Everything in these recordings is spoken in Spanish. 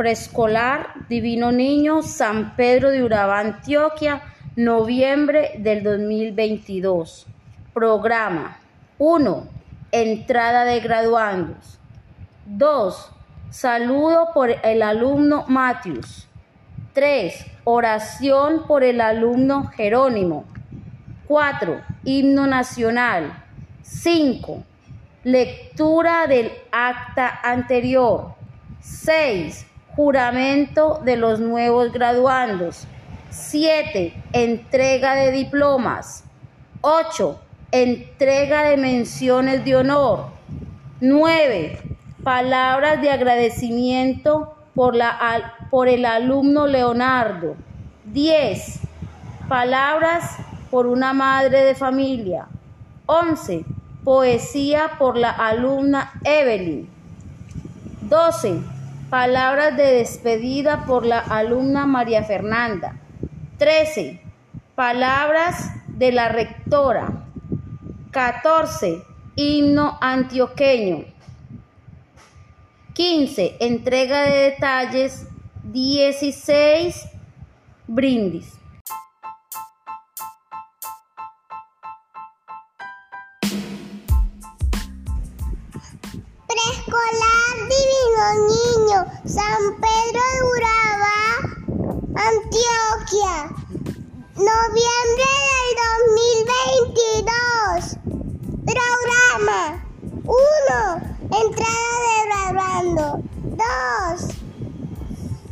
Preescolar Divino Niño San Pedro de Urabá, Antioquia, noviembre del 2022. Programa 1. Entrada de graduandos. 2. Saludo por el alumno Matius. 3. Oración por el alumno Jerónimo. 4. Himno nacional. 5. Lectura del acta anterior. 6. Juramento de los nuevos graduandos. 7. Entrega de diplomas. 8. Entrega de menciones de honor. 9. Palabras de agradecimiento por, la, por el alumno Leonardo. 10. Palabras por una madre de familia. 11. Poesía por la alumna Evelyn. 12. Palabras de despedida por la alumna María Fernanda. 13. Palabras de la rectora. 14. Himno antioqueño. 15. Entrega de detalles. 16. Brindis. Preescolar Divino Niño, San Pedro de Urabá, Antioquia, noviembre del 2022. Programa 1. Entrada de graduando. 2.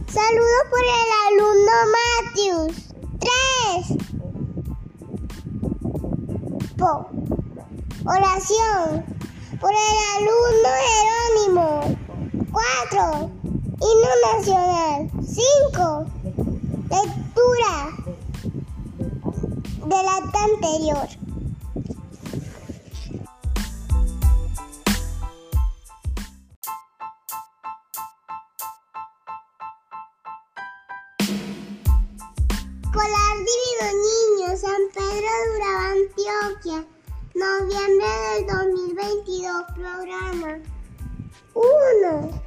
Saludo por el alumno Matthews. 3. Po. Oración por el alumno Jerónimo. 4. Himno nacional. 5. Lectura del acta anterior. Escolar Divino Niño, San Pedro de Urabá, Antioquia, noviembre del 2022, programa 1.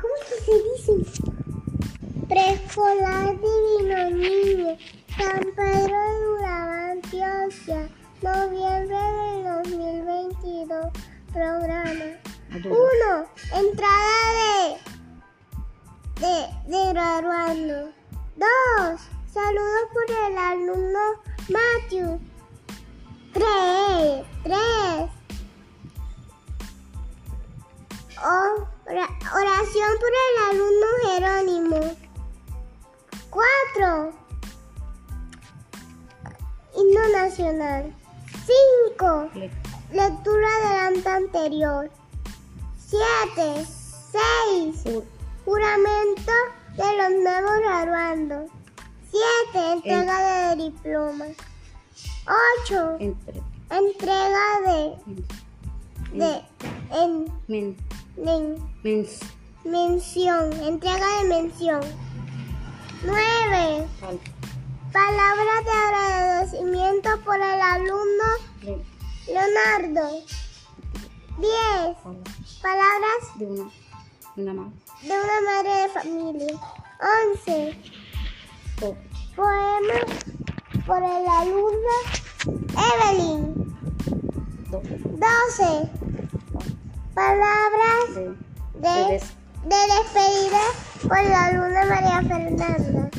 ¿Cómo es que se dice? Preescolar Divino Niño, San Pedro de Urabá, Antioquia, noviembre del 2022, programa 1. Entrada de, de, de graduando. 2. Saludos por el alumno Matthew. 3. 3. oración por el alumno Jerónimo. 4. Himno nacional. 5. Lectura del acta anterior. 7. 6. Juramento de los nuevos graduandos. 7. Entrega de diplomas. 8. Entrega de. de. En, Men- men- mens- mención. Entrega de mención. 9. al- Palabras de agradecimiento por el alumno Leonardo. 10. Palabras de una, una más. de una madre de familia. 11. Po- Poema por el alumno Evelyn. do- 12. Palabras de- de, de des- de despedida por la alumna María Fernanda.